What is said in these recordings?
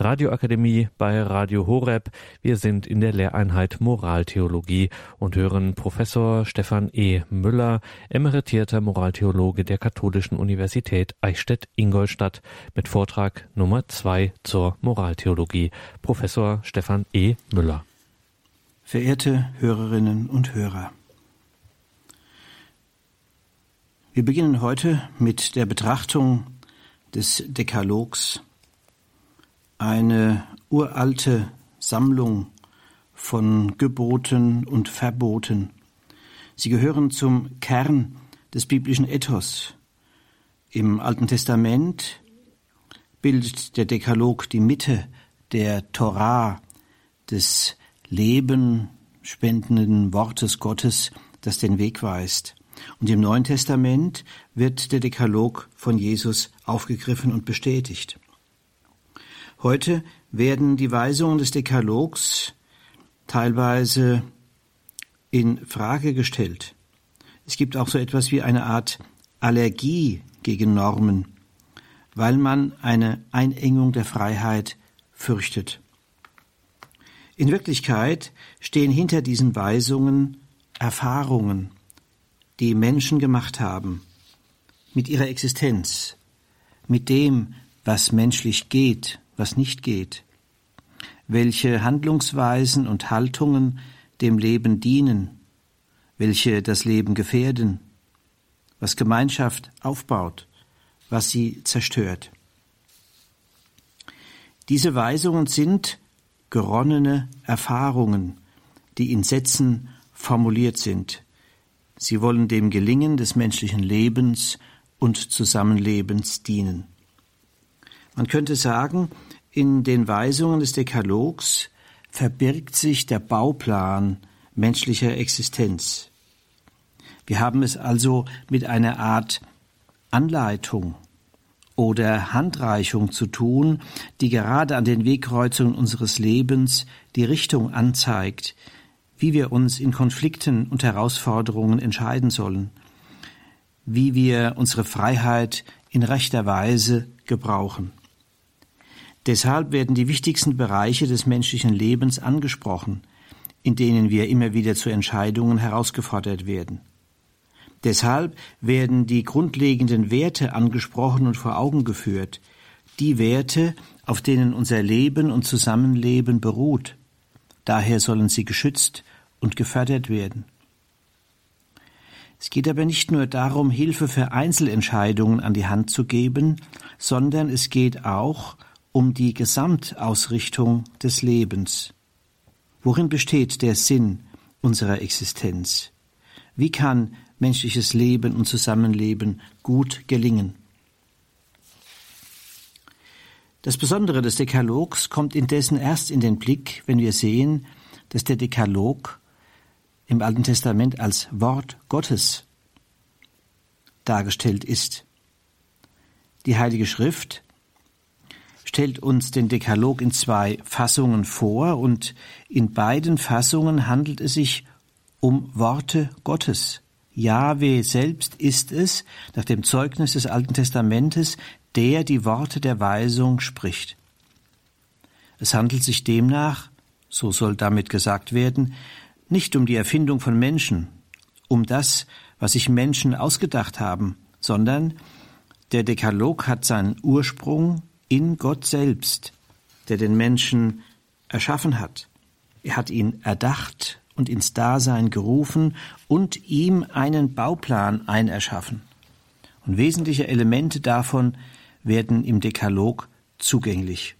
Radioakademie bei Radio Horeb. Wir sind in der Lehreinheit Moraltheologie und hören Professor Stefan E. Müller, emeritierter Moraltheologe der Katholischen Universität Eichstätt-Ingolstadt mit Vortrag Nummer zwei zur Moraltheologie. Professor Stefan E. Müller. Verehrte Hörerinnen und Hörer. Wir beginnen heute mit der Betrachtung des Dekalogs, eine uralte Sammlung von Geboten und Verboten. Sie gehören zum Kern des biblischen Ethos. Im Alten Testament bildet der Dekalog die Mitte der Torah, des Leben spendenden Wortes Gottes, das den Weg weist. Und im Neuen Testament wird der Dekalog von Jesus aufgegriffen und bestätigt. Heute werden die Weisungen des Dekalogs teilweise in Frage gestellt. Es gibt auch so etwas wie eine Art Allergie gegen Normen, weil man eine Einengung der Freiheit fürchtet. In Wirklichkeit stehen hinter diesen Weisungen Erfahrungen, die Menschen gemacht haben, mit ihrer Existenz, mit dem, was menschlich geht, was nicht geht, welche Handlungsweisen und Haltungen dem Leben dienen, welche das Leben gefährden, was Gemeinschaft aufbaut, was sie zerstört. Diese Weisungen sind geronnene Erfahrungen, die in Sätzen formuliert sind, Sie wollen dem Gelingen des menschlichen Lebens und Zusammenlebens dienen. Man könnte sagen, in den Weisungen des Dekalogs verbirgt sich der Bauplan menschlicher Existenz. Wir haben es also mit einer Art Anleitung oder Handreichung zu tun, die gerade an den Wegkreuzungen unseres Lebens die Richtung anzeigt, wie wir uns in Konflikten und Herausforderungen entscheiden sollen, wie wir unsere Freiheit in rechter Weise gebrauchen. Deshalb werden die wichtigsten Bereiche des menschlichen Lebens angesprochen, in denen wir immer wieder zu Entscheidungen herausgefordert werden. Deshalb werden die grundlegenden Werte angesprochen und vor Augen geführt, die Werte, auf denen unser Leben und Zusammenleben beruht. Daher sollen sie geschützt und gefördert werden. Es geht aber nicht nur darum, Hilfe für Einzelentscheidungen an die Hand zu geben, sondern es geht auch die Gesamtausrichtung des Lebens. Worin besteht der Sinn unserer Existenz? Wie kann menschliches Leben und Zusammenleben gut gelingen? Das Besondere des Dekalogs kommt indessen erst in den Blick, wenn wir sehen, dass der Dekalog im Alten Testament als Wort Gottes dargestellt ist. Die Heilige Schrift stellt uns den Dekalog in zwei Fassungen vor und in beiden Fassungen handelt es sich um Worte Gottes. Jahwe selbst ist es, nach dem Zeugnis des Alten Testamentes, der die Worte der Weisung spricht. Es handelt sich demnach, so soll damit gesagt werden, nicht um die Erfindung von Menschen, um das, was sich Menschen ausgedacht haben, sondern der Dekalog hat seinen Ursprung in Gott selbst, der den Menschen erschaffen hat. Er hat ihn erdacht und ins Dasein gerufen und ihm einen Bauplan einerschaffen. Und wesentliche Elemente davon werden im Dekalog zugänglich.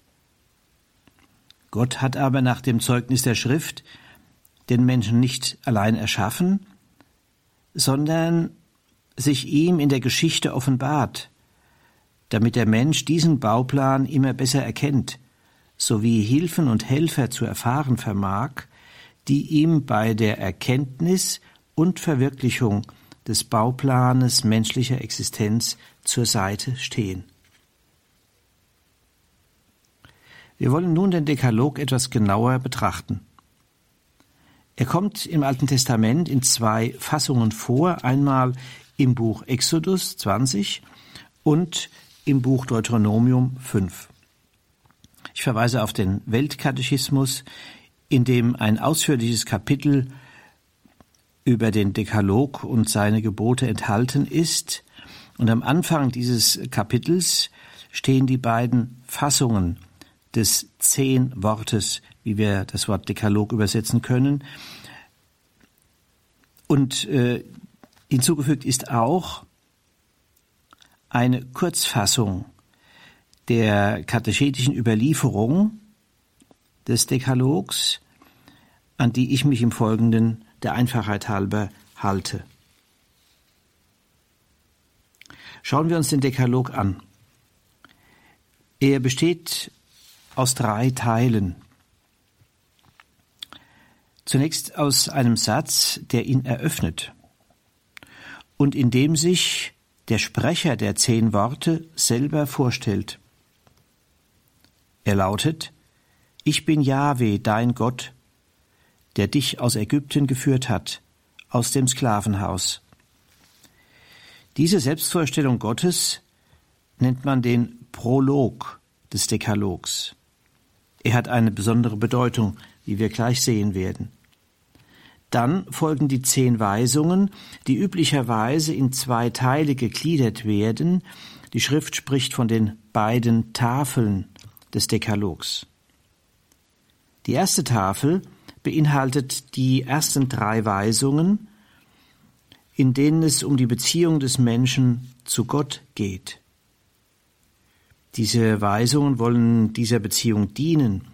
Gott hat aber nach dem Zeugnis der Schrift den Menschen nicht allein erschaffen, sondern sich ihm in der Geschichte offenbart, damit der Mensch diesen Bauplan immer besser erkennt, sowie Hilfen und Helfer zu erfahren vermag, die ihm bei der Erkenntnis und Verwirklichung des Bauplanes menschlicher Existenz zur Seite stehen. Wir wollen nun den Dekalog etwas genauer betrachten. Er kommt im Alten Testament in zwei Fassungen vor, einmal im Buch Exodus 20 und im Buch Deuteronomium 5. Ich verweise auf den Weltkatechismus, in dem ein ausführliches Kapitel über den Dekalog und seine Gebote enthalten ist. Und am Anfang dieses Kapitels stehen die beiden Fassungen des zehn Wortes, wie wir das Wort Dekalog übersetzen können. Und äh, hinzugefügt ist auch eine Kurzfassung der katechetischen Überlieferung des Dekalogs, an die ich mich im Folgenden der Einfachheit halber halte. Schauen wir uns den Dekalog an. Er besteht aus drei Teilen. Zunächst aus einem Satz, der ihn eröffnet und in dem sich der Sprecher der zehn Worte selber vorstellt. Er lautet Ich bin Jahwe, dein Gott, der dich aus Ägypten geführt hat, aus dem Sklavenhaus. Diese Selbstvorstellung Gottes nennt man den Prolog des Dekalogs. Er hat eine besondere Bedeutung, wie wir gleich sehen werden. Dann folgen die zehn Weisungen, die üblicherweise in zwei Teile gegliedert werden. Die Schrift spricht von den beiden Tafeln des Dekalogs. Die erste Tafel beinhaltet die ersten drei Weisungen, in denen es um die Beziehung des Menschen zu Gott geht. Diese Weisungen wollen dieser Beziehung dienen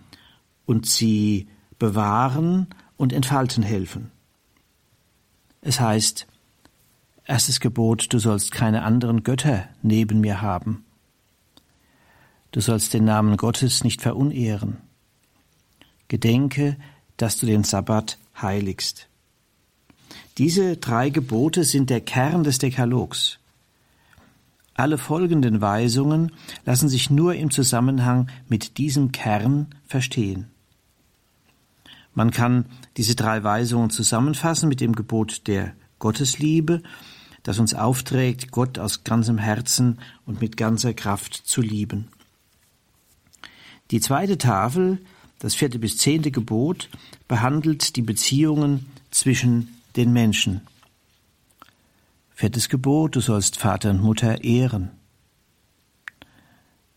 und sie bewahren und entfalten helfen. Es heißt, erstes Gebot, du sollst keine anderen Götter neben mir haben. Du sollst den Namen Gottes nicht verunehren. Gedenke, dass du den Sabbat heiligst. Diese drei Gebote sind der Kern des Dekalogs. Alle folgenden Weisungen lassen sich nur im Zusammenhang mit diesem Kern verstehen. Man kann diese drei Weisungen zusammenfassen mit dem Gebot der Gottesliebe, das uns aufträgt, Gott aus ganzem Herzen und mit ganzer Kraft zu lieben. Die zweite Tafel, das vierte bis zehnte Gebot, behandelt die Beziehungen zwischen den Menschen. Viertes Gebot, du sollst Vater und Mutter ehren.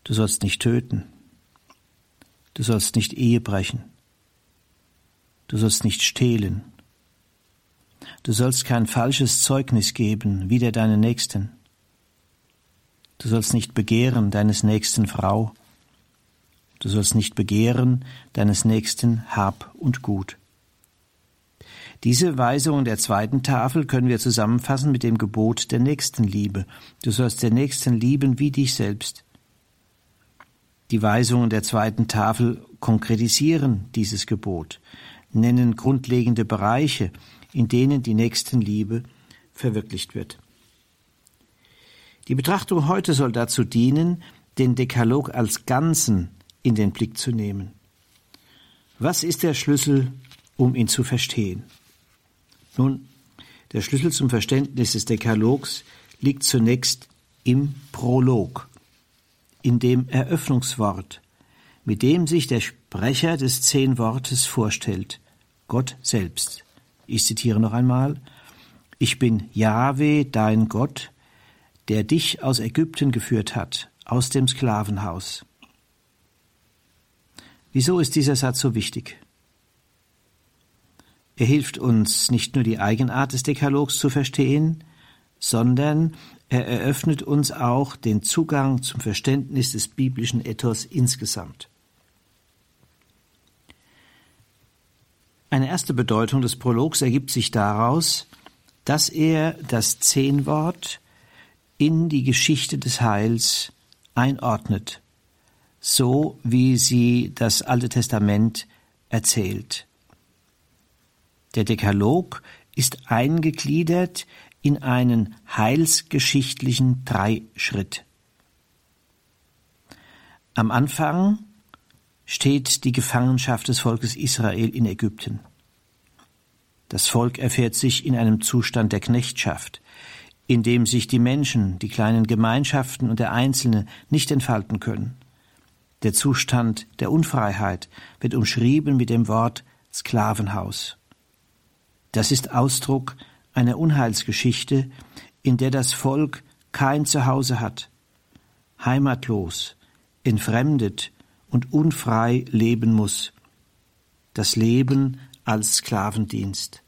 Du sollst nicht töten. Du sollst nicht Ehe brechen. Du sollst nicht stehlen. Du sollst kein falsches Zeugnis geben, wider deine Nächsten. Du sollst nicht begehren deines Nächsten Frau. Du sollst nicht begehren deines Nächsten Hab und Gut. Diese Weisungen der zweiten Tafel können wir zusammenfassen mit dem Gebot der Nächstenliebe. Du sollst den Nächsten lieben wie dich selbst. Die Weisungen der zweiten Tafel konkretisieren dieses Gebot, nennen grundlegende Bereiche, in denen die Nächstenliebe verwirklicht wird. Die Betrachtung heute soll dazu dienen, den Dekalog als Ganzen in den Blick zu nehmen. Was ist der Schlüssel, um ihn zu verstehen? Nun, der Schlüssel zum Verständnis des Dekalogs liegt zunächst im Prolog, in dem Eröffnungswort, mit dem sich der Sprecher des Zehnwortes vorstellt, Gott selbst. Ich zitiere noch einmal, ich bin Jahwe, dein Gott, der dich aus Ägypten geführt hat, aus dem Sklavenhaus. Wieso ist dieser Satz so wichtig? Er hilft uns nicht nur die Eigenart des Dekalogs zu verstehen, sondern er eröffnet uns auch den Zugang zum Verständnis des biblischen Ethos insgesamt. Eine erste Bedeutung des Prologs ergibt sich daraus, dass er das Zehnwort in die Geschichte des Heils einordnet, so wie sie das Alte Testament erzählt. Der Dekalog ist eingegliedert in einen heilsgeschichtlichen Dreischritt. Am Anfang steht die Gefangenschaft des Volkes Israel in Ägypten. Das Volk erfährt sich in einem Zustand der Knechtschaft, in dem sich die Menschen, die kleinen Gemeinschaften und der Einzelne nicht entfalten können. Der Zustand der Unfreiheit wird umschrieben mit dem Wort Sklavenhaus. Das ist Ausdruck einer Unheilsgeschichte, in der das Volk kein Zuhause hat, heimatlos, entfremdet und unfrei leben muss. Das Leben als Sklavendienst.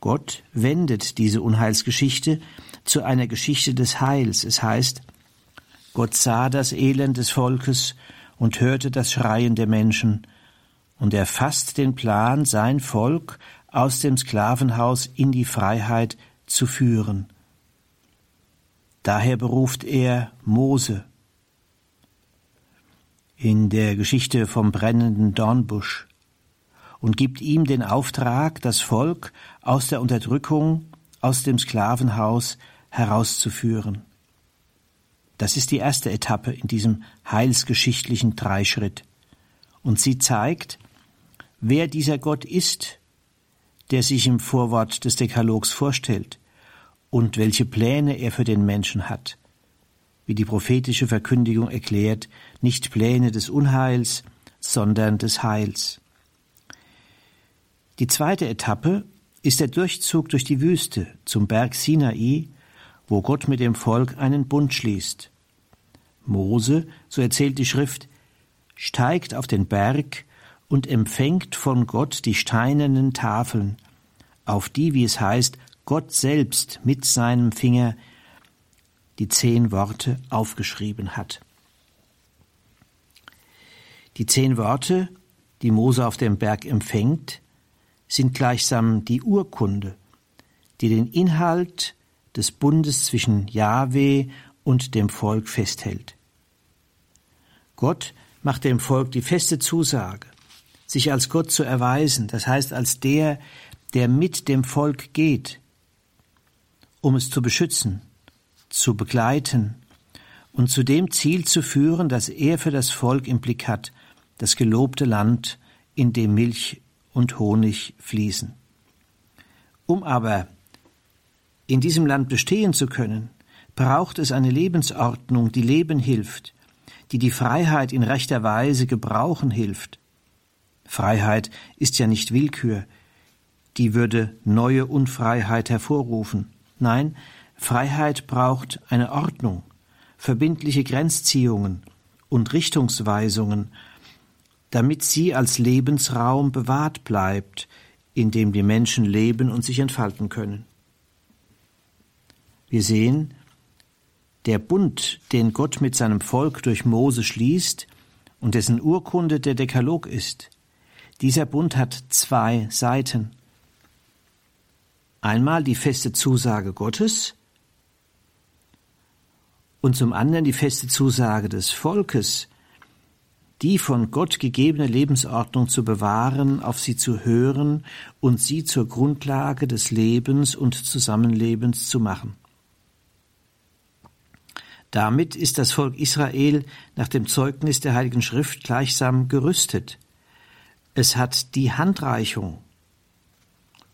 Gott wendet diese Unheilsgeschichte zu einer Geschichte des Heils. Es heißt, Gott sah das Elend des Volkes und hörte das Schreien der Menschen, und er fasst den Plan, sein Volk aus dem Sklavenhaus in die Freiheit zu führen. Daher beruft er Mose. In der Geschichte vom brennenden Dornbusch und gibt ihm den Auftrag, das Volk aus der Unterdrückung, aus dem Sklavenhaus herauszuführen. Das ist die erste Etappe in diesem heilsgeschichtlichen Dreischritt. Und sie zeigt, wer dieser Gott ist, der sich im Vorwort des Dekalogs vorstellt und welche Pläne er für den Menschen hat. Wie die prophetische Verkündigung erklärt, nicht Pläne des Unheils, sondern des Heils. Die zweite Etappe ist der Durchzug durch die Wüste zum Berg Sinai, wo Gott mit dem Volk einen Bund schließt. Mose, so erzählt die Schrift, steigt auf den Berg und empfängt von Gott die steinernen Tafeln, auf die, wie es heißt, Gott selbst mit seinem Finger die zehn Worte aufgeschrieben hat. Die zehn Worte, die Mose auf dem Berg empfängt, sind gleichsam die Urkunde, die den Inhalt des Bundes zwischen Jahwe und dem Volk festhält. Gott macht dem Volk die feste Zusage, sich als Gott zu erweisen, das heißt als der, der mit dem Volk geht, um es zu beschützen, zu begleiten und zu dem Ziel zu führen, das er für das Volk im Blick hat, das gelobte Land, in dem Milch und Honig fließen. Um aber in diesem Land bestehen zu können, braucht es eine Lebensordnung, die Leben hilft, die die Freiheit in rechter Weise gebrauchen hilft. Freiheit ist ja nicht Willkür, die würde neue Unfreiheit hervorrufen. Nein, Freiheit braucht eine Ordnung, verbindliche Grenzziehungen und Richtungsweisungen damit sie als Lebensraum bewahrt bleibt, in dem die Menschen leben und sich entfalten können. Wir sehen, der Bund, den Gott mit seinem Volk durch Mose schließt und dessen Urkunde der Dekalog ist, dieser Bund hat zwei Seiten. Einmal die feste Zusage Gottes und zum anderen die feste Zusage des Volkes, die von Gott gegebene Lebensordnung zu bewahren, auf sie zu hören und sie zur Grundlage des Lebens und Zusammenlebens zu machen. Damit ist das Volk Israel nach dem Zeugnis der Heiligen Schrift gleichsam gerüstet. Es hat die Handreichung,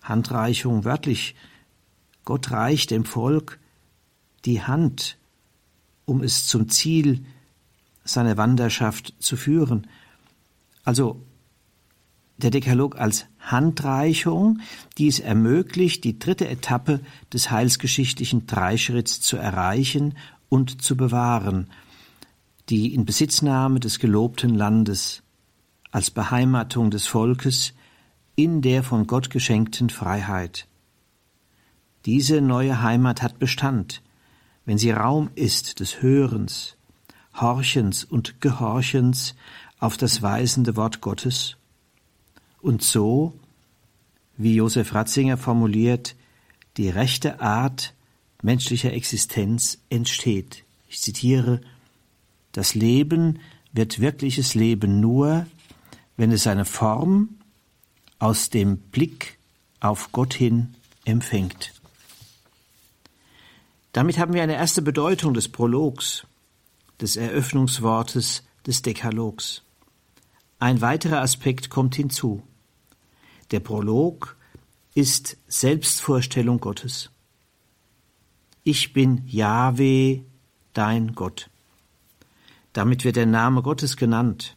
Handreichung wörtlich, Gott reicht dem Volk die Hand, um es zum Ziel seine Wanderschaft zu führen. Also der Dekalog als Handreichung, die es ermöglicht, die dritte Etappe des heilsgeschichtlichen Dreischritts zu erreichen und zu bewahren, die Inbesitznahme des gelobten Landes als Beheimatung des Volkes in der von Gott geschenkten Freiheit. Diese neue Heimat hat Bestand, wenn sie Raum ist des Hörens, Horchens und Gehorchens auf das weisende Wort Gottes und so, wie Josef Ratzinger formuliert, die rechte Art menschlicher Existenz entsteht. Ich zitiere, das Leben wird wirkliches Leben nur, wenn es seine Form aus dem Blick auf Gott hin empfängt. Damit haben wir eine erste Bedeutung des Prologs des Eröffnungswortes des Dekalogs. Ein weiterer Aspekt kommt hinzu. Der Prolog ist Selbstvorstellung Gottes. Ich bin Jahwe, dein Gott. Damit wird der Name Gottes genannt.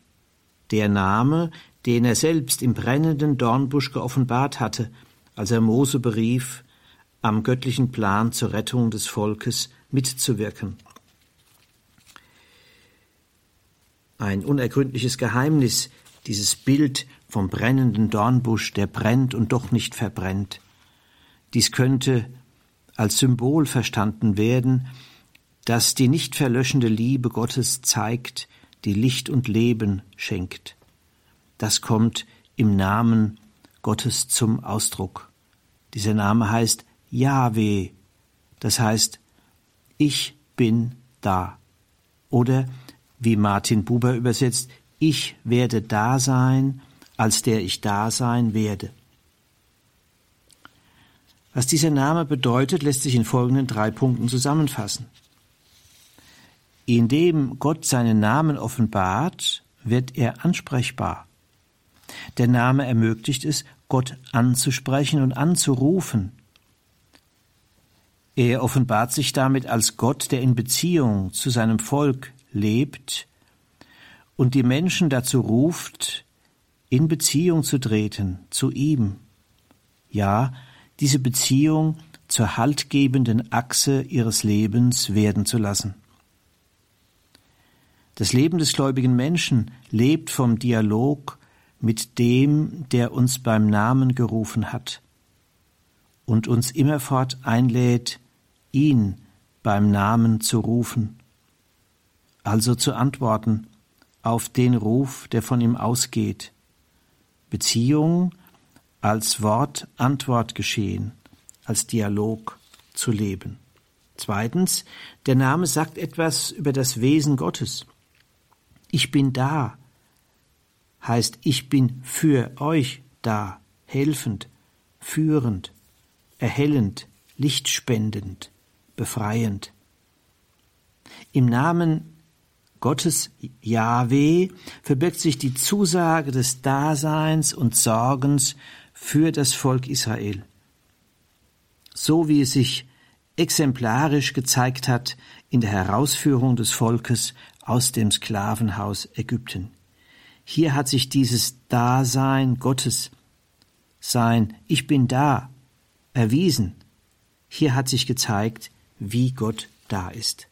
Der Name, den er selbst im brennenden Dornbusch geoffenbart hatte, als er Mose berief, am göttlichen Plan zur Rettung des Volkes mitzuwirken. Ein unergründliches Geheimnis, dieses Bild vom brennenden Dornbusch, der brennt und doch nicht verbrennt. Dies könnte als Symbol verstanden werden, das die nicht verlöschende Liebe Gottes zeigt, die Licht und Leben schenkt. Das kommt im Namen Gottes zum Ausdruck. Dieser Name heißt Yahweh, das heißt, ich bin da. Oder, wie Martin Buber übersetzt, ich werde da sein, als der ich da sein werde. Was dieser Name bedeutet, lässt sich in folgenden drei Punkten zusammenfassen. Indem Gott seinen Namen offenbart, wird er ansprechbar. Der Name ermöglicht es, Gott anzusprechen und anzurufen. Er offenbart sich damit als Gott, der in Beziehung zu seinem Volk lebt und die Menschen dazu ruft, in Beziehung zu treten zu ihm. Ja, diese Beziehung zur haltgebenden Achse ihres Lebens werden zu lassen. Das Leben des gläubigen Menschen lebt vom Dialog mit dem, der uns beim Namen gerufen hat und uns immerfort einlädt, ihn beim Namen zu rufen, also zu antworten auf den Ruf, der von ihm ausgeht. Beziehung als Wort-Antwort geschehen, als Dialog zu leben. Zweitens, der Name sagt etwas über das Wesen Gottes. Ich bin da heißt, ich bin für euch da, helfend, führend, erhellend, lichtspendend, befreiend. Im Namen Gottes Yahweh verbirgt sich die Zusage des Daseins und Sorgens für das Volk Israel. So wie es sich exemplarisch gezeigt hat in der Herausführung des Volkes aus dem Sklavenhaus Ägypten. Hier hat sich dieses Dasein Gottes, sein Ich bin da, erwiesen. Hier hat sich gezeigt, wie Gott da ist.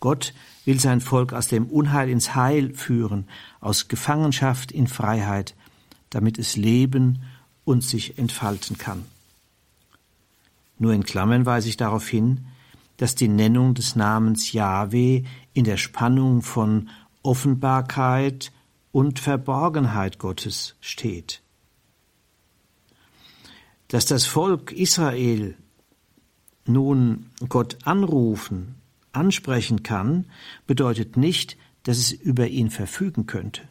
Gott will sein Volk aus dem Unheil ins Heil führen, aus Gefangenschaft in Freiheit, damit es leben und sich entfalten kann. Nur in Klammern weise ich darauf hin, dass die Nennung des Namens Yahweh in der Spannung von Offenbarkeit und Verborgenheit Gottes steht. Dass das Volk Israel nun Gott anrufen, ansprechen kann, bedeutet nicht, dass es über ihn verfügen könnte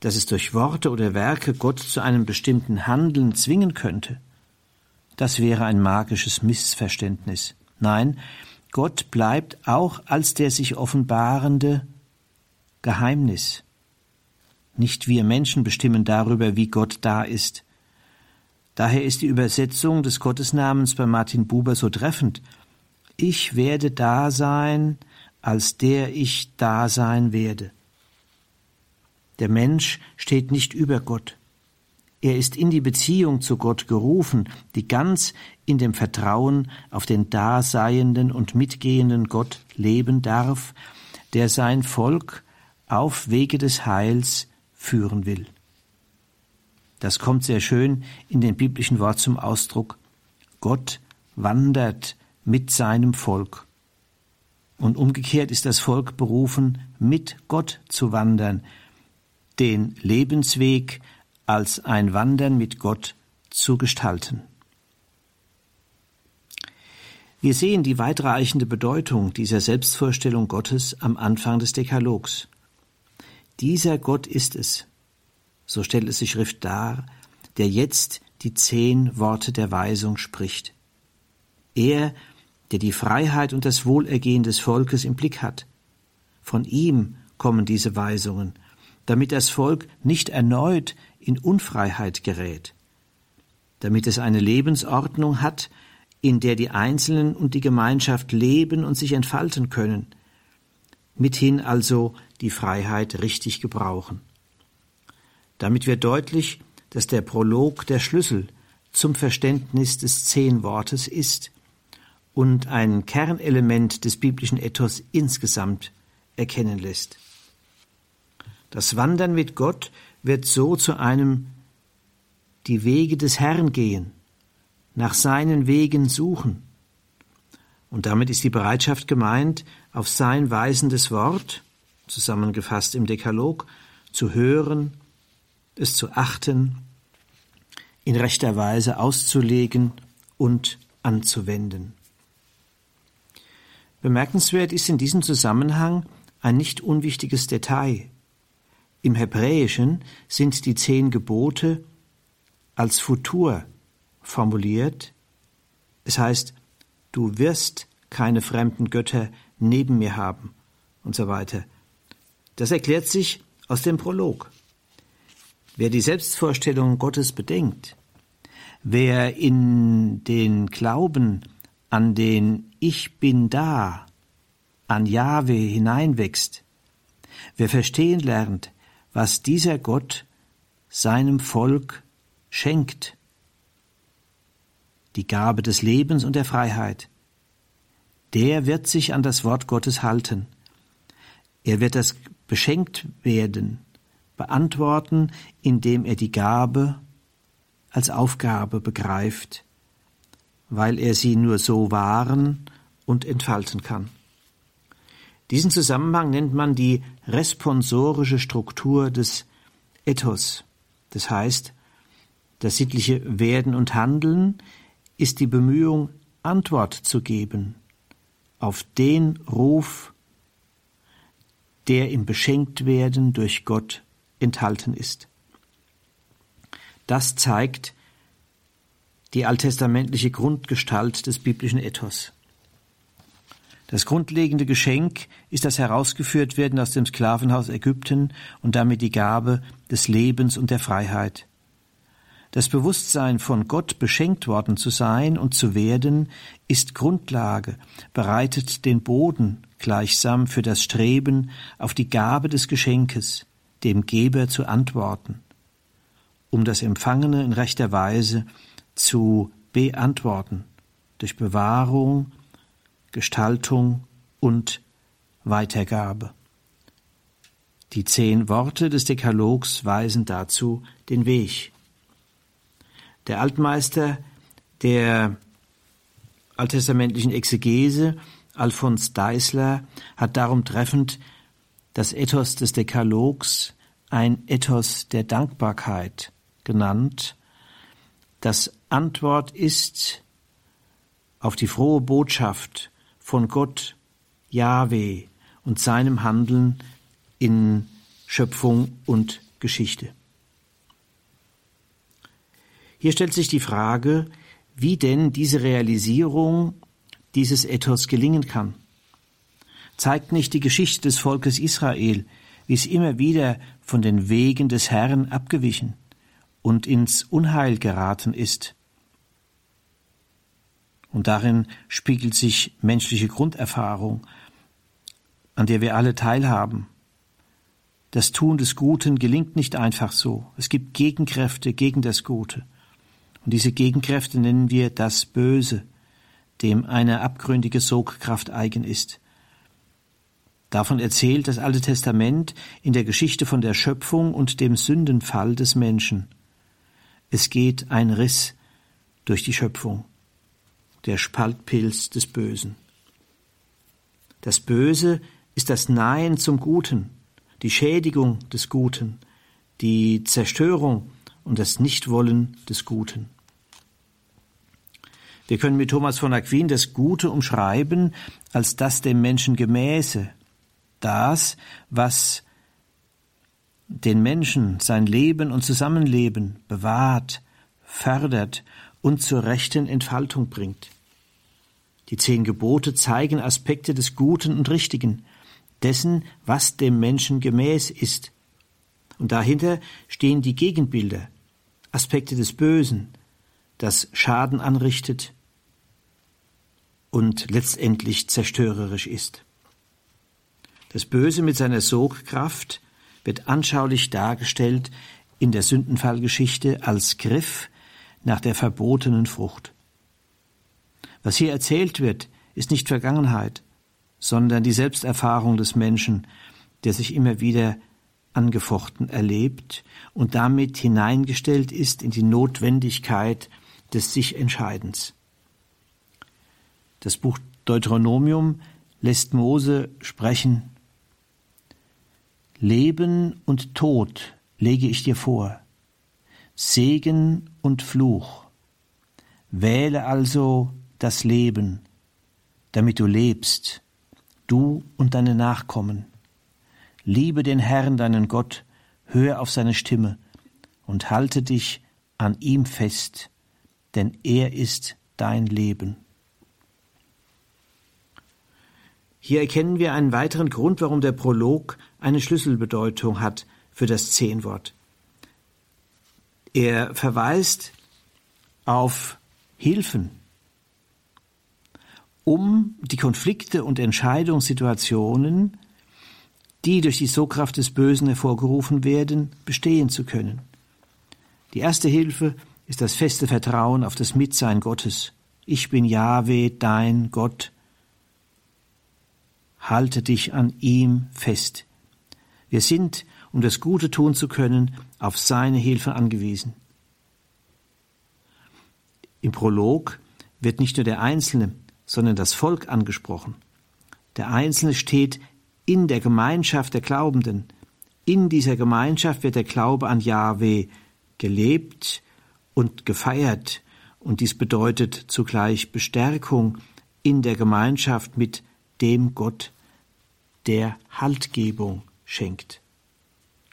dass es durch Worte oder Werke Gott zu einem bestimmten Handeln zwingen könnte, das wäre ein magisches Missverständnis. Nein, Gott bleibt auch als der sich offenbarende Geheimnis. Nicht wir Menschen bestimmen darüber, wie Gott da ist. Daher ist die Übersetzung des Gottesnamens bei Martin Buber so treffend. Ich werde da sein, als der ich da sein werde. Der Mensch steht nicht über Gott. Er ist in die Beziehung zu Gott gerufen, die ganz in dem Vertrauen auf den daseienden und mitgehenden Gott leben darf, der sein Volk auf Wege des Heils führen will. Das kommt sehr schön in dem biblischen Wort zum Ausdruck. Gott wandert mit seinem Volk. Und umgekehrt ist das Volk berufen, mit Gott zu wandern, den Lebensweg als ein Wandern mit Gott zu gestalten. Wir sehen die weitreichende Bedeutung dieser Selbstvorstellung Gottes am Anfang des Dekalogs. Dieser Gott ist es, so stellt es die Schrift dar, der jetzt die zehn Worte der Weisung spricht. Er, der die Freiheit und das Wohlergehen des Volkes im Blick hat. Von ihm kommen diese Weisungen, damit das Volk nicht erneut in Unfreiheit gerät, damit es eine Lebensordnung hat, in der die Einzelnen und die Gemeinschaft leben und sich entfalten können, mithin also die Freiheit richtig gebrauchen. Damit wird deutlich, dass der Prolog der Schlüssel zum Verständnis des Zehnwortes ist und ein Kernelement des biblischen Ethos insgesamt erkennen lässt. Das Wandern mit Gott wird so zu einem die Wege des Herrn gehen, nach seinen Wegen suchen. Und damit ist die Bereitschaft gemeint, auf sein weisendes Wort, zusammengefasst im Dekalog, zu hören, es zu achten, in rechter Weise auszulegen und anzuwenden. Bemerkenswert ist in diesem Zusammenhang ein nicht unwichtiges Detail. Im Hebräischen sind die zehn Gebote als Futur formuliert. Es heißt, du wirst keine fremden Götter neben mir haben und so weiter. Das erklärt sich aus dem Prolog. Wer die Selbstvorstellung Gottes bedenkt, wer in den Glauben an den Ich bin da, an Jahwe hineinwächst, wer verstehen lernt, was dieser Gott seinem Volk schenkt, die Gabe des Lebens und der Freiheit, der wird sich an das Wort Gottes halten. Er wird das beschenkt werden beantworten, indem er die Gabe als Aufgabe begreift, weil er sie nur so wahren und entfalten kann. Diesen Zusammenhang nennt man die responsorische Struktur des Ethos. Das heißt, das sittliche Werden und Handeln ist die Bemühung, Antwort zu geben auf den Ruf, der im Beschenktwerden durch Gott enthalten ist. Das zeigt die alttestamentliche Grundgestalt des biblischen Ethos. Das grundlegende Geschenk ist das Herausgeführtwerden aus dem Sklavenhaus Ägypten und damit die Gabe des Lebens und der Freiheit. Das Bewusstsein, von Gott beschenkt worden zu sein und zu werden, ist Grundlage, bereitet den Boden gleichsam für das Streben auf die Gabe des Geschenkes, dem Geber zu antworten, um das Empfangene in rechter Weise zu beantworten, durch Bewahrung, Gestaltung und Weitergabe. Die zehn Worte des Dekalogs weisen dazu den Weg. Der Altmeister der alttestamentlichen Exegese, Alfons Deisler, hat darum treffend das Ethos des Dekalogs ein Ethos der Dankbarkeit genannt. Das Antwort ist auf die frohe Botschaft von Gott, Yahweh und seinem Handeln in Schöpfung und Geschichte. Hier stellt sich die Frage, wie denn diese Realisierung dieses Ethos gelingen kann. Zeigt nicht die Geschichte des Volkes Israel, wie es immer wieder von den Wegen des Herrn abgewichen und ins Unheil geraten ist? Und darin spiegelt sich menschliche Grunderfahrung, an der wir alle teilhaben. Das Tun des Guten gelingt nicht einfach so. Es gibt Gegenkräfte gegen das Gute. Und diese Gegenkräfte nennen wir das Böse, dem eine abgründige Sogkraft eigen ist. Davon erzählt das Alte Testament in der Geschichte von der Schöpfung und dem Sündenfall des Menschen. Es geht ein Riss durch die Schöpfung, der Spaltpilz des Bösen. Das Böse ist das Nein zum Guten, die Schädigung des Guten, die Zerstörung und das Nichtwollen des Guten. Wir können mit Thomas von Aquin das Gute umschreiben als das dem Menschen gemäße, das, was den Menschen sein Leben und Zusammenleben bewahrt, fördert und zur rechten Entfaltung bringt. Die zehn Gebote zeigen Aspekte des Guten und Richtigen, dessen, was dem Menschen gemäß ist. Und dahinter stehen die Gegenbilder, Aspekte des Bösen, das Schaden anrichtet und letztendlich zerstörerisch ist. Das Böse mit seiner Sogkraft wird anschaulich dargestellt in der Sündenfallgeschichte als Griff nach der verbotenen Frucht. Was hier erzählt wird, ist nicht Vergangenheit, sondern die Selbsterfahrung des Menschen, der sich immer wieder angefochten erlebt und damit hineingestellt ist in die Notwendigkeit des Sich-Entscheidens. Das Buch Deuteronomium lässt Mose sprechen Leben und Tod lege ich dir vor, Segen und Fluch. Wähle also das Leben, damit du lebst, du und deine Nachkommen. Liebe den Herrn, deinen Gott, höre auf seine Stimme und halte dich an ihm fest, denn er ist dein Leben. Hier erkennen wir einen weiteren Grund, warum der Prolog eine Schlüsselbedeutung hat für das Zehnwort. Er verweist auf Hilfen, um die Konflikte und Entscheidungssituationen, die durch die Sogkraft des Bösen hervorgerufen werden, bestehen zu können. Die erste Hilfe ist das feste Vertrauen auf das Mitsein Gottes. Ich bin Jahwe, dein Gott, halte dich an ihm fest. Wir sind, um das Gute tun zu können, auf seine Hilfe angewiesen. Im Prolog wird nicht nur der Einzelne, sondern das Volk angesprochen. Der Einzelne steht in der Gemeinschaft der Glaubenden. In dieser Gemeinschaft wird der Glaube an Yahweh gelebt und gefeiert, und dies bedeutet zugleich Bestärkung in der Gemeinschaft mit dem Gott, der Haltgebung schenkt.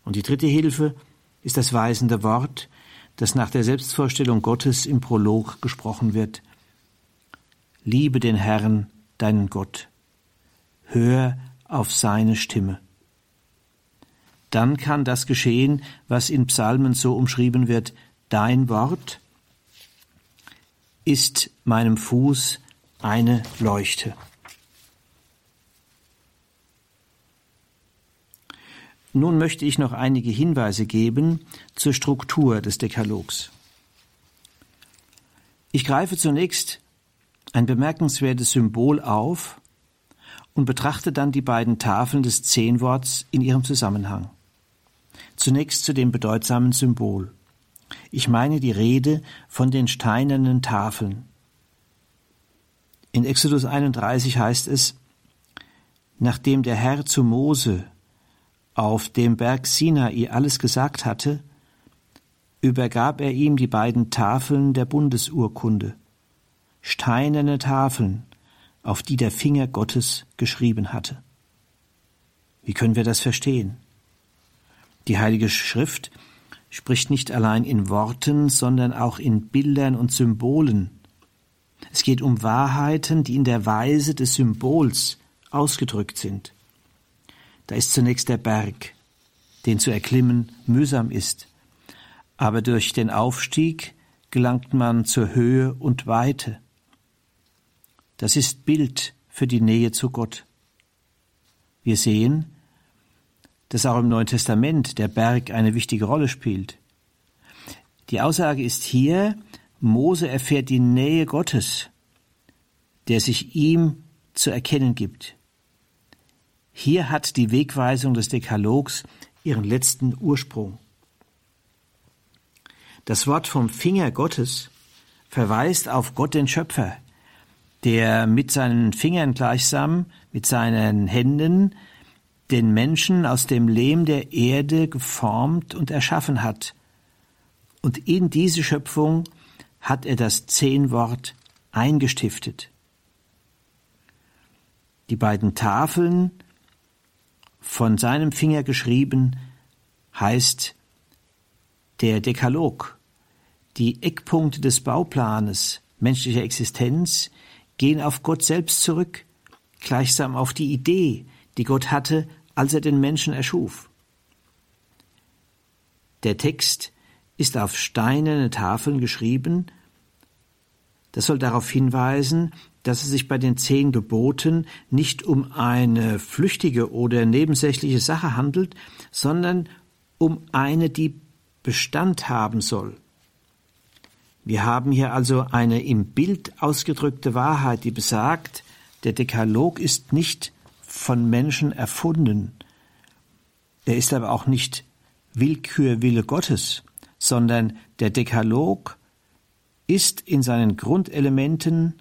Und die dritte Hilfe ist das weisende Wort, das nach der Selbstvorstellung Gottes im Prolog gesprochen wird. Liebe den Herrn, deinen Gott. Hör auf seine Stimme. Dann kann das geschehen, was in Psalmen so umschrieben wird, dein Wort ist meinem Fuß eine Leuchte. Nun möchte ich noch einige Hinweise geben zur Struktur des Dekalogs. Ich greife zunächst ein bemerkenswertes Symbol auf und betrachte dann die beiden Tafeln des Zehnworts in ihrem Zusammenhang. Zunächst zu dem bedeutsamen Symbol. Ich meine die Rede von den steinernen Tafeln. In Exodus 31 heißt es, nachdem der Herr zu Mose auf dem Berg Sinai alles gesagt hatte, übergab er ihm die beiden Tafeln der Bundesurkunde, steinerne Tafeln, auf die der Finger Gottes geschrieben hatte. Wie können wir das verstehen? Die Heilige Schrift spricht nicht allein in Worten, sondern auch in Bildern und Symbolen. Es geht um Wahrheiten, die in der Weise des Symbols ausgedrückt sind. Da ist zunächst der Berg, den zu erklimmen mühsam ist, aber durch den Aufstieg gelangt man zur Höhe und Weite. Das ist Bild für die Nähe zu Gott. Wir sehen, dass auch im Neuen Testament der Berg eine wichtige Rolle spielt. Die Aussage ist hier, Mose erfährt die Nähe Gottes, der sich ihm zu erkennen gibt. Hier hat die Wegweisung des Dekalogs ihren letzten Ursprung. Das Wort vom Finger Gottes verweist auf Gott den Schöpfer, der mit seinen Fingern gleichsam, mit seinen Händen, den Menschen aus dem Lehm der Erde geformt und erschaffen hat. Und in diese Schöpfung hat er das Zehnwort eingestiftet. Die beiden Tafeln von seinem Finger geschrieben, heißt der Dekalog. Die Eckpunkte des Bauplanes menschlicher Existenz gehen auf Gott selbst zurück, gleichsam auf die Idee, die Gott hatte, als er den Menschen erschuf. Der Text ist auf steinerne Tafeln geschrieben. Das soll darauf hinweisen, dass es sich bei den zehn Geboten nicht um eine flüchtige oder nebensächliche Sache handelt, sondern um eine, die Bestand haben soll. Wir haben hier also eine im Bild ausgedrückte Wahrheit, die besagt, der Dekalog ist nicht von Menschen erfunden, er ist aber auch nicht Willkürwille Gottes, sondern der Dekalog ist in seinen Grundelementen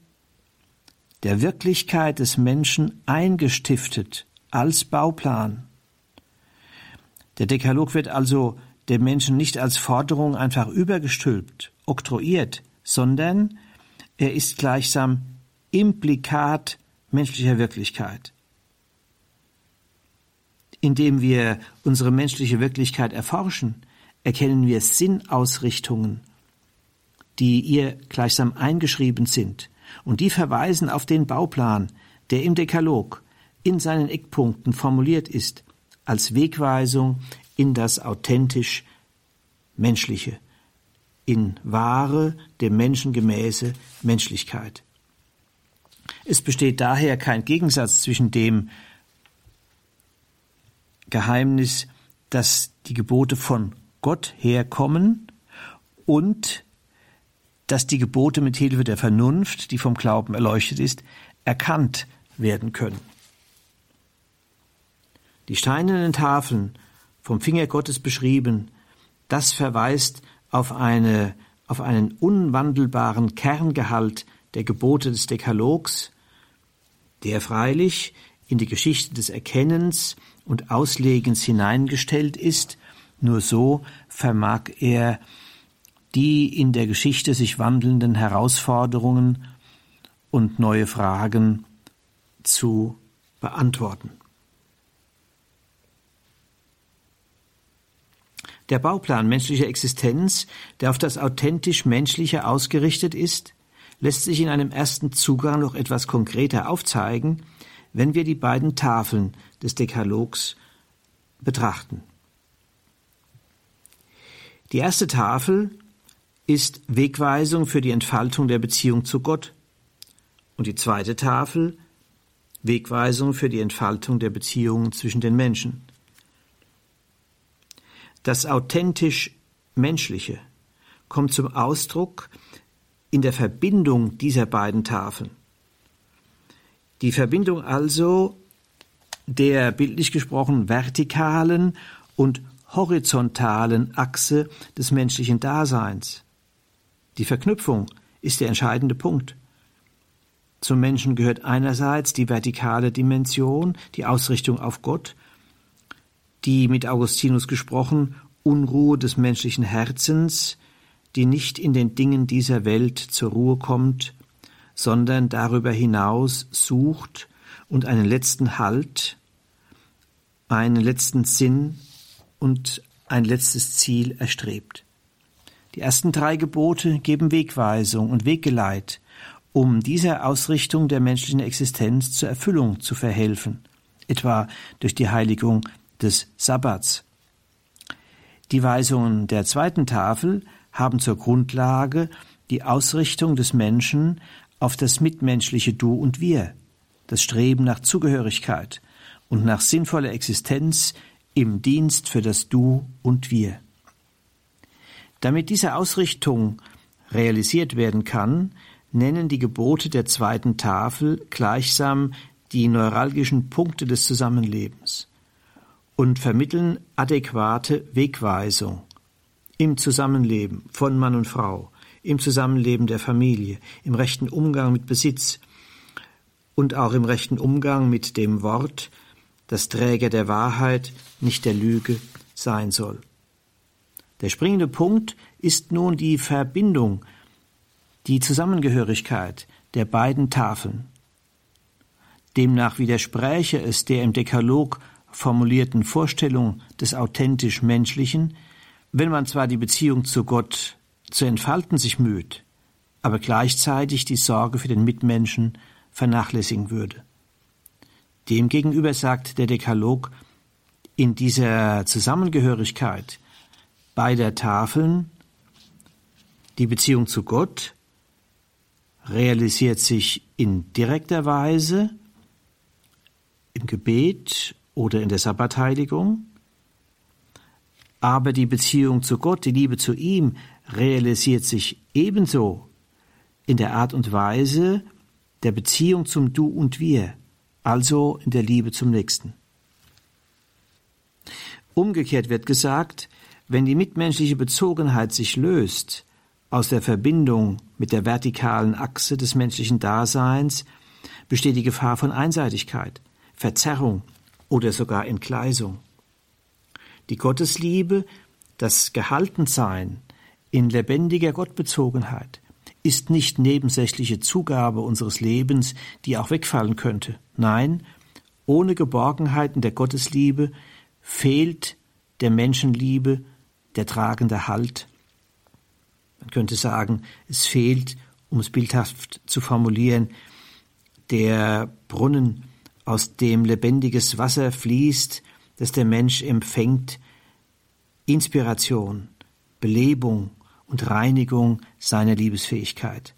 der Wirklichkeit des Menschen eingestiftet als Bauplan. Der Dekalog wird also dem Menschen nicht als Forderung einfach übergestülpt, oktroyiert, sondern er ist gleichsam Implikat menschlicher Wirklichkeit. Indem wir unsere menschliche Wirklichkeit erforschen, erkennen wir Sinnausrichtungen, die ihr gleichsam eingeschrieben sind, und die verweisen auf den Bauplan, der im Dekalog in seinen Eckpunkten formuliert ist, als Wegweisung in das authentisch Menschliche, in wahre, dem Menschen gemäße Menschlichkeit. Es besteht daher kein Gegensatz zwischen dem Geheimnis, dass die Gebote von Gott herkommen und dass die Gebote mit Hilfe der Vernunft, die vom Glauben erleuchtet ist, erkannt werden können. Die steinernen Tafeln, vom Finger Gottes beschrieben, das verweist auf, eine, auf einen unwandelbaren Kerngehalt der Gebote des Dekalogs, der freilich in die Geschichte des Erkennens und Auslegens hineingestellt ist, nur so vermag er die in der Geschichte sich wandelnden Herausforderungen und neue Fragen zu beantworten. Der Bauplan menschlicher Existenz, der auf das authentisch Menschliche ausgerichtet ist, lässt sich in einem ersten Zugang noch etwas konkreter aufzeigen, wenn wir die beiden Tafeln des Dekalogs betrachten. Die erste Tafel ist Wegweisung für die Entfaltung der Beziehung zu Gott und die zweite Tafel Wegweisung für die Entfaltung der Beziehungen zwischen den Menschen. Das authentisch Menschliche kommt zum Ausdruck in der Verbindung dieser beiden Tafeln. Die Verbindung also der bildlich gesprochen vertikalen und horizontalen Achse des menschlichen Daseins. Die Verknüpfung ist der entscheidende Punkt. Zum Menschen gehört einerseits die vertikale Dimension, die Ausrichtung auf Gott, die mit Augustinus gesprochen Unruhe des menschlichen Herzens, die nicht in den Dingen dieser Welt zur Ruhe kommt, sondern darüber hinaus sucht und einen letzten Halt, einen letzten Sinn und ein letztes Ziel erstrebt. Die ersten drei Gebote geben Wegweisung und Weggeleit, um dieser Ausrichtung der menschlichen Existenz zur Erfüllung zu verhelfen, etwa durch die Heiligung des Sabbats. Die Weisungen der zweiten Tafel haben zur Grundlage die Ausrichtung des Menschen auf das mitmenschliche Du und Wir, das Streben nach Zugehörigkeit und nach sinnvoller Existenz im Dienst für das Du und Wir. Damit diese Ausrichtung realisiert werden kann, nennen die Gebote der zweiten Tafel gleichsam die neuralgischen Punkte des Zusammenlebens und vermitteln adäquate Wegweisung im Zusammenleben von Mann und Frau, im Zusammenleben der Familie, im rechten Umgang mit Besitz und auch im rechten Umgang mit dem Wort, das Träger der Wahrheit, nicht der Lüge sein soll. Der springende Punkt ist nun die Verbindung, die Zusammengehörigkeit der beiden Tafeln. Demnach widerspräche es der im Dekalog formulierten Vorstellung des authentisch Menschlichen, wenn man zwar die Beziehung zu Gott zu entfalten sich müht, aber gleichzeitig die Sorge für den Mitmenschen vernachlässigen würde. Demgegenüber sagt der Dekalog, in dieser Zusammengehörigkeit beider Tafeln die Beziehung zu Gott realisiert sich in direkter Weise im Gebet oder in der Sabbatheiligung, aber die Beziehung zu Gott, die Liebe zu ihm, realisiert sich ebenso in der Art und Weise der Beziehung zum Du und Wir, also in der Liebe zum Nächsten. Umgekehrt wird gesagt, wenn die mitmenschliche Bezogenheit sich löst aus der Verbindung mit der vertikalen Achse des menschlichen Daseins, besteht die Gefahr von Einseitigkeit, Verzerrung oder sogar Entgleisung. Die Gottesliebe, das Gehaltensein in lebendiger Gottbezogenheit, ist nicht nebensächliche Zugabe unseres Lebens, die auch wegfallen könnte. Nein, ohne Geborgenheiten der Gottesliebe fehlt der Menschenliebe der tragende Halt. Man könnte sagen, es fehlt, um es bildhaft zu formulieren, der Brunnen, aus dem lebendiges Wasser fließt, das der Mensch empfängt, Inspiration, Belebung, und Reinigung seiner Liebesfähigkeit.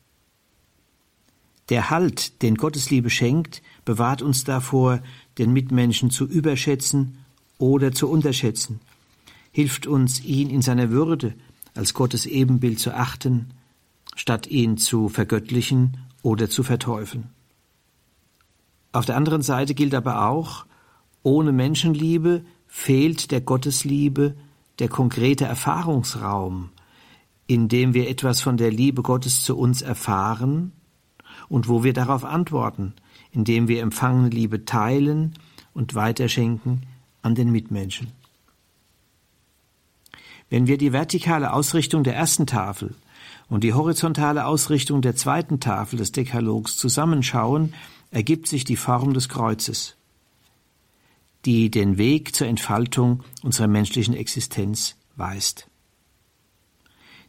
Der Halt, den Gottes Liebe schenkt, bewahrt uns davor, den Mitmenschen zu überschätzen oder zu unterschätzen, hilft uns, ihn in seiner Würde als Gottes Ebenbild zu achten, statt ihn zu vergöttlichen oder zu verteufeln. Auf der anderen Seite gilt aber auch, ohne Menschenliebe fehlt der Gottesliebe der konkrete Erfahrungsraum, indem wir etwas von der Liebe Gottes zu uns erfahren und wo wir darauf antworten, indem wir empfangene Liebe teilen und weiterschenken an den Mitmenschen. Wenn wir die vertikale Ausrichtung der ersten Tafel und die horizontale Ausrichtung der zweiten Tafel des Dekalogs zusammenschauen, ergibt sich die Form des Kreuzes, die den Weg zur Entfaltung unserer menschlichen Existenz weist.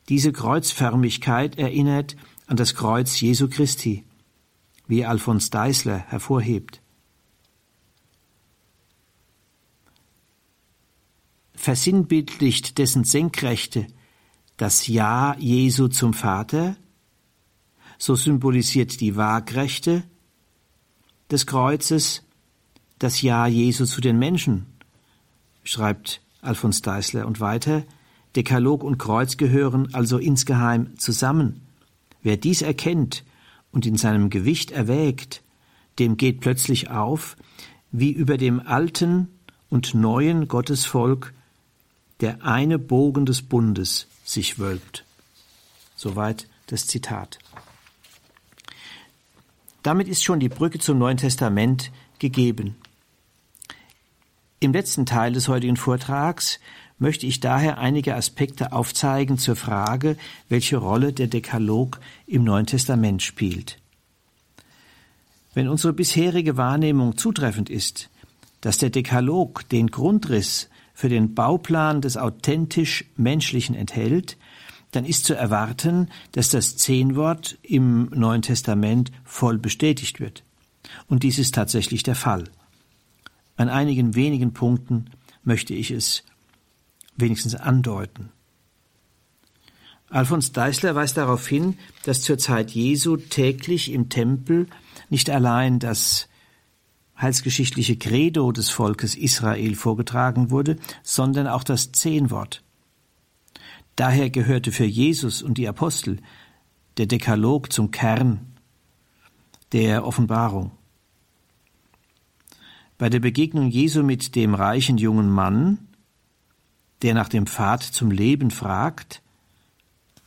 Diese Kreuzförmigkeit erinnert an das Kreuz Jesu Christi, wie Alfons Deisler hervorhebt. Versinnbildlicht dessen Senkrechte das Ja Jesu zum Vater, so symbolisiert die Waagrechte des Kreuzes das Ja Jesu zu den Menschen, schreibt Alfons Deisler und weiter, Dekalog und Kreuz gehören also insgeheim zusammen. Wer dies erkennt und in seinem Gewicht erwägt, dem geht plötzlich auf, wie über dem alten und neuen Gottesvolk der eine Bogen des Bundes sich wölbt. Soweit das Zitat. Damit ist schon die Brücke zum Neuen Testament gegeben. Im letzten Teil des heutigen Vortrags möchte ich daher einige Aspekte aufzeigen zur Frage, welche Rolle der Dekalog im Neuen Testament spielt. Wenn unsere bisherige Wahrnehmung zutreffend ist, dass der Dekalog den Grundriss für den Bauplan des authentisch Menschlichen enthält, dann ist zu erwarten, dass das Zehnwort im Neuen Testament voll bestätigt wird. Und dies ist tatsächlich der Fall. An einigen wenigen Punkten möchte ich es wenigstens andeuten. Alfons Deißler weist darauf hin, dass zur Zeit Jesu täglich im Tempel nicht allein das heilsgeschichtliche Credo des Volkes Israel vorgetragen wurde, sondern auch das Zehnwort. Daher gehörte für Jesus und die Apostel der Dekalog zum Kern der Offenbarung. Bei der Begegnung Jesu mit dem reichen jungen Mann der nach dem Pfad zum Leben fragt,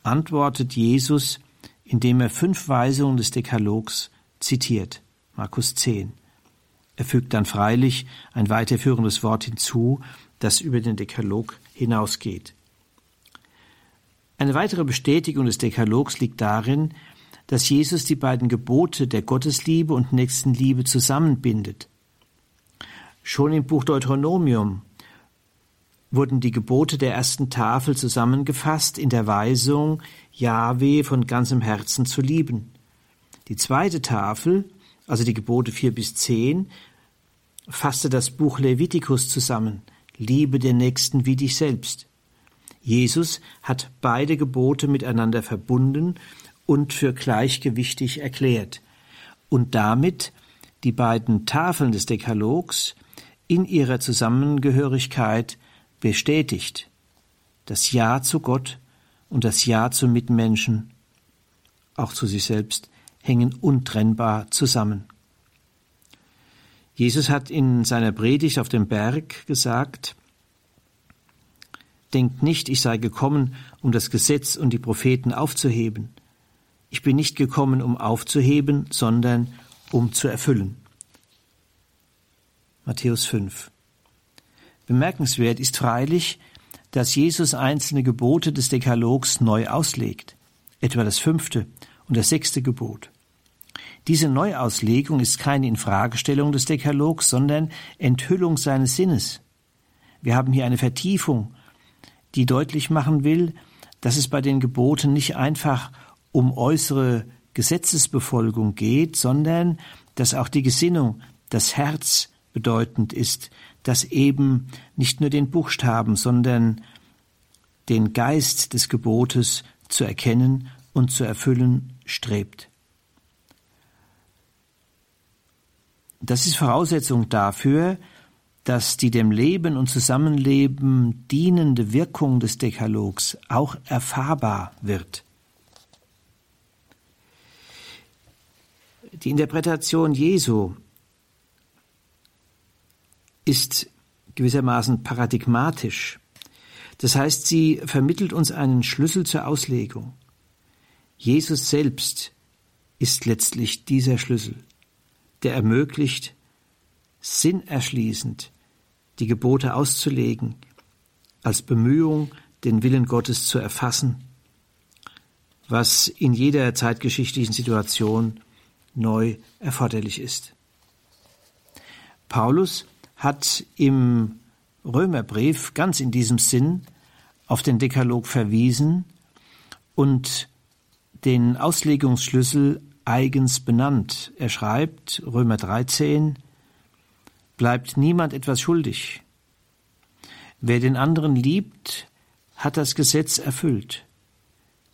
antwortet Jesus, indem er fünf Weisungen des Dekalogs zitiert. Markus 10. Er fügt dann freilich ein weiterführendes Wort hinzu, das über den Dekalog hinausgeht. Eine weitere Bestätigung des Dekalogs liegt darin, dass Jesus die beiden Gebote der Gottesliebe und Nächstenliebe zusammenbindet. Schon im Buch Deuteronomium wurden die Gebote der ersten Tafel zusammengefasst in der Weisung, Jahwe von ganzem Herzen zu lieben. Die zweite Tafel, also die Gebote vier bis zehn, fasste das Buch Levitikus zusammen, Liebe den Nächsten wie dich selbst. Jesus hat beide Gebote miteinander verbunden und für gleichgewichtig erklärt und damit die beiden Tafeln des Dekalogs in ihrer Zusammengehörigkeit bestätigt. Das Ja zu Gott und das Ja zu Mitmenschen, auch zu sich selbst, hängen untrennbar zusammen. Jesus hat in seiner Predigt auf dem Berg gesagt, Denkt nicht, ich sei gekommen, um das Gesetz und die Propheten aufzuheben. Ich bin nicht gekommen, um aufzuheben, sondern um zu erfüllen. Matthäus 5. Bemerkenswert ist freilich, dass Jesus einzelne Gebote des Dekalogs neu auslegt, etwa das fünfte und das sechste Gebot. Diese Neuauslegung ist keine Infragestellung des Dekalogs, sondern Enthüllung seines Sinnes. Wir haben hier eine Vertiefung, die deutlich machen will, dass es bei den Geboten nicht einfach um äußere Gesetzesbefolgung geht, sondern dass auch die Gesinnung, das Herz bedeutend ist, das eben nicht nur den Buchstaben, sondern den Geist des Gebotes zu erkennen und zu erfüllen strebt. Das ist Voraussetzung dafür, dass die dem Leben und Zusammenleben dienende Wirkung des Dekalogs auch erfahrbar wird. Die Interpretation Jesu ist gewissermaßen paradigmatisch. Das heißt, sie vermittelt uns einen Schlüssel zur Auslegung. Jesus selbst ist letztlich dieser Schlüssel, der ermöglicht, sinnerschließend die Gebote auszulegen, als Bemühung, den Willen Gottes zu erfassen, was in jeder zeitgeschichtlichen Situation neu erforderlich ist. Paulus hat im Römerbrief ganz in diesem Sinn auf den Dekalog verwiesen und den Auslegungsschlüssel eigens benannt. Er schreibt Römer 13 bleibt niemand etwas schuldig. Wer den anderen liebt, hat das Gesetz erfüllt.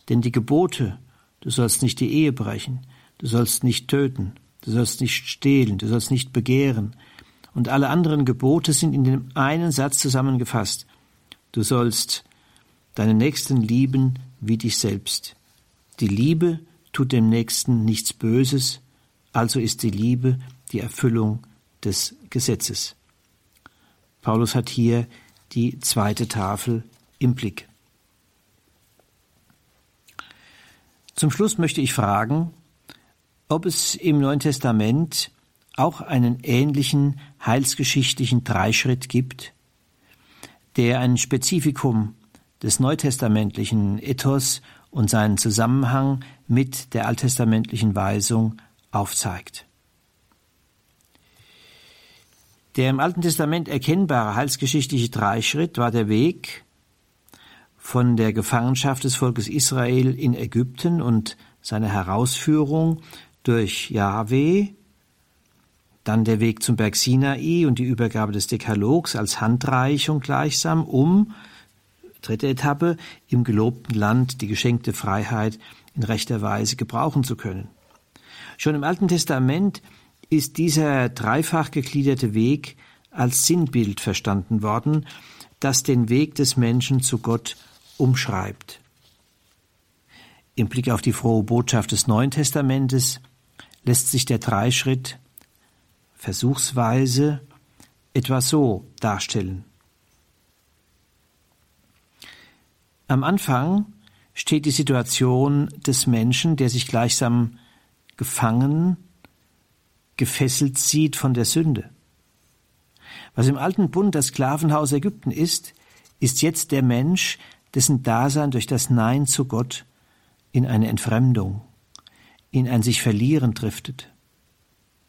Denn die Gebote, du sollst nicht die Ehe brechen, du sollst nicht töten, du sollst nicht stehlen, du sollst nicht begehren, und alle anderen Gebote sind in dem einen Satz zusammengefasst. Du sollst deinen Nächsten lieben wie dich selbst. Die Liebe tut dem Nächsten nichts Böses, also ist die Liebe die Erfüllung des Gesetzes. Paulus hat hier die zweite Tafel im Blick. Zum Schluss möchte ich fragen, ob es im Neuen Testament auch einen ähnlichen heilsgeschichtlichen Dreischritt gibt, der ein Spezifikum des neutestamentlichen Ethos und seinen Zusammenhang mit der alttestamentlichen Weisung aufzeigt. Der im Alten Testament erkennbare heilsgeschichtliche Dreischritt war der Weg von der Gefangenschaft des Volkes Israel in Ägypten und seine Herausführung durch Yahweh dann der Weg zum Berg Sinai und die Übergabe des Dekalogs als Handreichung gleichsam, um, dritte Etappe, im gelobten Land die geschenkte Freiheit in rechter Weise gebrauchen zu können. Schon im Alten Testament ist dieser dreifach gegliederte Weg als Sinnbild verstanden worden, das den Weg des Menschen zu Gott umschreibt. Im Blick auf die frohe Botschaft des Neuen Testamentes lässt sich der Dreischritt versuchsweise etwa so darstellen. Am Anfang steht die Situation des Menschen, der sich gleichsam gefangen, gefesselt sieht von der Sünde. Was im alten Bund das Sklavenhaus Ägypten ist, ist jetzt der Mensch, dessen Dasein durch das Nein zu Gott in eine Entfremdung, in ein sich verlieren driftet.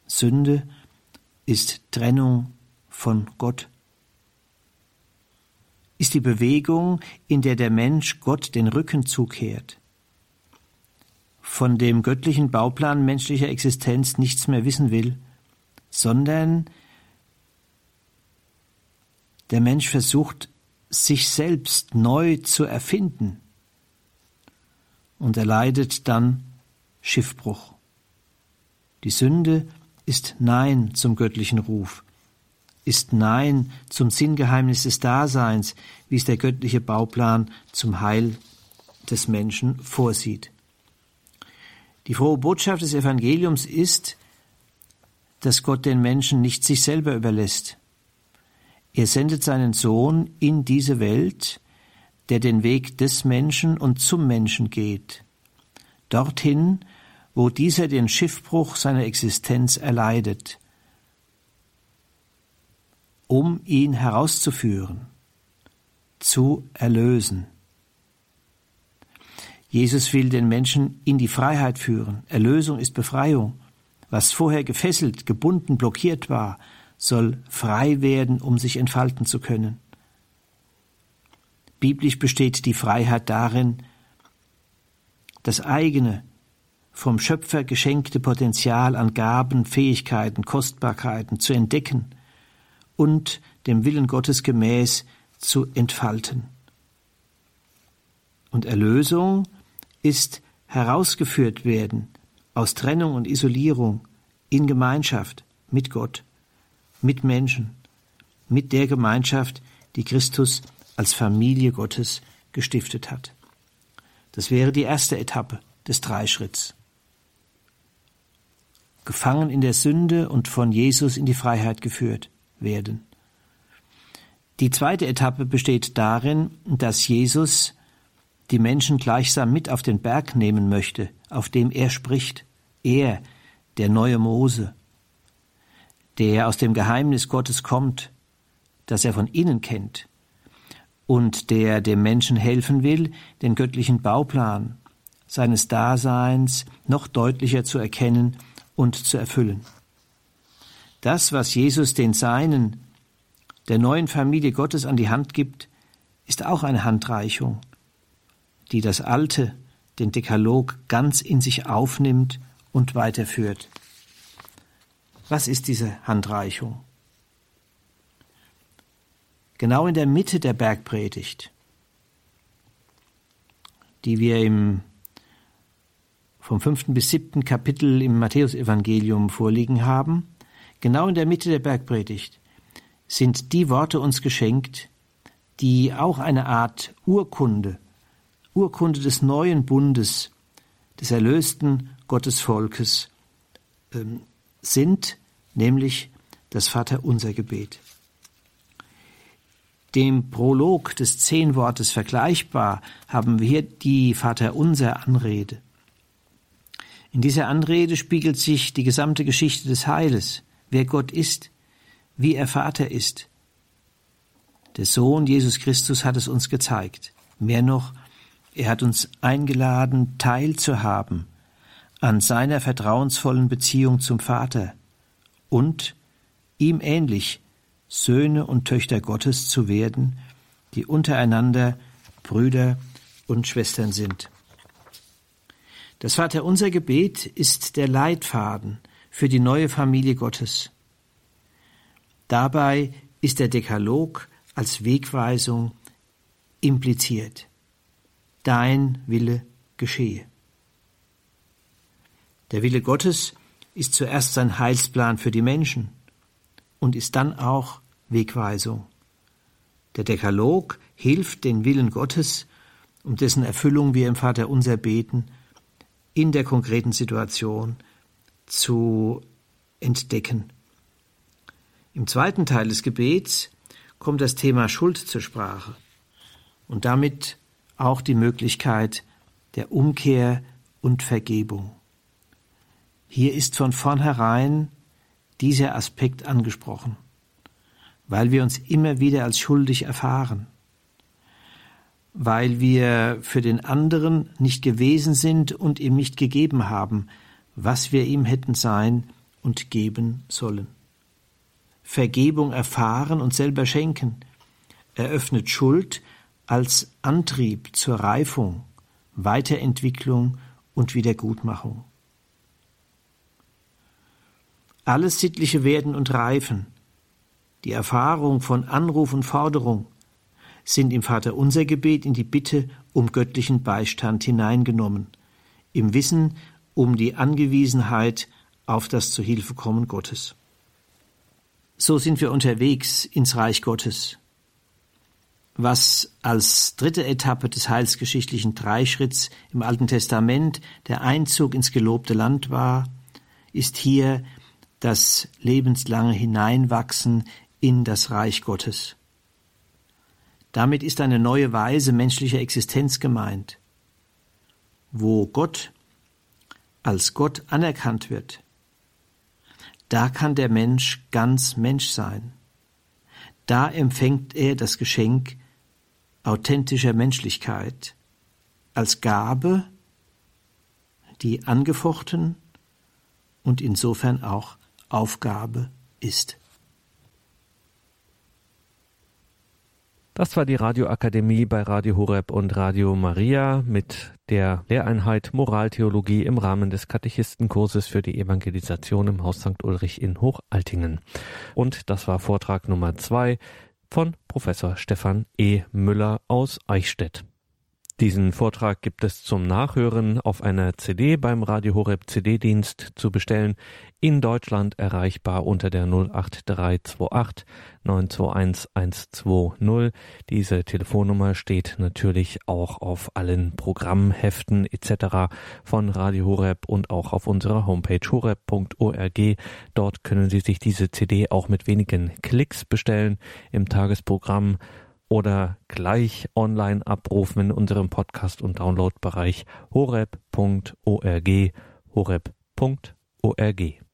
Sünde ist Trennung von Gott. Ist die Bewegung, in der der Mensch Gott den Rücken zukehrt, von dem göttlichen Bauplan menschlicher Existenz nichts mehr wissen will, sondern der Mensch versucht, sich selbst neu zu erfinden und erleidet dann Schiffbruch. Die Sünde ist Nein zum göttlichen Ruf, ist Nein zum Sinngeheimnis des Daseins, wie es der göttliche Bauplan zum Heil des Menschen vorsieht. Die frohe Botschaft des Evangeliums ist, dass Gott den Menschen nicht sich selber überlässt. Er sendet seinen Sohn in diese Welt, der den Weg des Menschen und zum Menschen geht, dorthin, wo dieser den Schiffbruch seiner Existenz erleidet, um ihn herauszuführen, zu erlösen. Jesus will den Menschen in die Freiheit führen. Erlösung ist Befreiung. Was vorher gefesselt, gebunden, blockiert war, soll frei werden, um sich entfalten zu können. Biblisch besteht die Freiheit darin, das eigene, vom Schöpfer geschenkte Potenzial an Gaben, Fähigkeiten, Kostbarkeiten zu entdecken und dem Willen Gottes gemäß zu entfalten. Und Erlösung ist herausgeführt werden aus Trennung und Isolierung in Gemeinschaft mit Gott, mit Menschen, mit der Gemeinschaft, die Christus als Familie Gottes gestiftet hat. Das wäre die erste Etappe des Dreischritts. Gefangen in der Sünde und von Jesus in die Freiheit geführt werden. Die zweite Etappe besteht darin, dass Jesus die Menschen gleichsam mit auf den Berg nehmen möchte, auf dem er spricht, er, der neue Mose, der aus dem Geheimnis Gottes kommt, das er von innen kennt, und der dem Menschen helfen will, den göttlichen Bauplan seines Daseins noch deutlicher zu erkennen und zu erfüllen. Das, was Jesus den Seinen, der neuen Familie Gottes an die Hand gibt, ist auch eine Handreichung, die das Alte, den Dekalog, ganz in sich aufnimmt und weiterführt. Was ist diese Handreichung? Genau in der Mitte der Bergpredigt, die wir im vom fünften bis siebten Kapitel im Matthäusevangelium vorliegen haben, genau in der Mitte der Bergpredigt, sind die Worte uns geschenkt, die auch eine Art Urkunde, Urkunde des neuen Bundes, des erlösten Gottesvolkes ähm, sind, nämlich das Vaterunser Gebet. Dem Prolog des Zehnwortes vergleichbar haben wir hier die Vaterunser Anrede. In dieser Anrede spiegelt sich die gesamte Geschichte des Heiles, wer Gott ist, wie er Vater ist. Der Sohn Jesus Christus hat es uns gezeigt. Mehr noch, er hat uns eingeladen, teilzuhaben an seiner vertrauensvollen Beziehung zum Vater und ihm ähnlich Söhne und Töchter Gottes zu werden, die untereinander Brüder und Schwestern sind. Das Vaterunser Gebet ist der Leitfaden für die neue Familie Gottes. Dabei ist der Dekalog als Wegweisung impliziert. Dein Wille geschehe. Der Wille Gottes ist zuerst sein Heilsplan für die Menschen und ist dann auch Wegweisung. Der Dekalog hilft den Willen Gottes, um dessen Erfüllung wir im Vater unser beten, in der konkreten Situation zu entdecken. Im zweiten Teil des Gebets kommt das Thema Schuld zur Sprache und damit auch die Möglichkeit der Umkehr und Vergebung. Hier ist von vornherein dieser Aspekt angesprochen, weil wir uns immer wieder als schuldig erfahren, weil wir für den anderen nicht gewesen sind und ihm nicht gegeben haben, was wir ihm hätten sein und geben sollen. Vergebung erfahren und selber schenken eröffnet Schuld als Antrieb zur Reifung, Weiterentwicklung und Wiedergutmachung. Alles Sittliche werden und reifen. Die Erfahrung von Anruf und Forderung sind im Vaterunser Gebet in die Bitte um göttlichen Beistand hineingenommen, im Wissen um die Angewiesenheit auf das Zuhilfekommen Gottes. So sind wir unterwegs ins Reich Gottes. Was als dritte Etappe des heilsgeschichtlichen Dreischritts im Alten Testament der Einzug ins gelobte Land war, ist hier das lebenslange Hineinwachsen in das Reich Gottes. Damit ist eine neue Weise menschlicher Existenz gemeint, wo Gott als Gott anerkannt wird, da kann der Mensch ganz Mensch sein. Da empfängt er das Geschenk authentischer Menschlichkeit als Gabe, die angefochten und insofern auch Aufgabe ist. Das war die Radioakademie bei Radio Horeb und Radio Maria mit der Lehreinheit Moraltheologie im Rahmen des Katechistenkurses für die Evangelisation im Haus St. Ulrich in Hochaltingen. Und das war Vortrag Nummer zwei von Professor Stefan E. Müller aus Eichstätt. Diesen Vortrag gibt es zum Nachhören auf einer CD beim Radio Horeb CD-Dienst zu bestellen, in Deutschland erreichbar unter der 08328 921 120. Diese Telefonnummer steht natürlich auch auf allen Programmheften etc. von Radio Horeb und auch auf unserer Homepage horeb.org. Dort können Sie sich diese CD auch mit wenigen Klicks bestellen im Tagesprogramm oder gleich online abrufen in unserem Podcast- und Downloadbereich horeb.org horeb.org.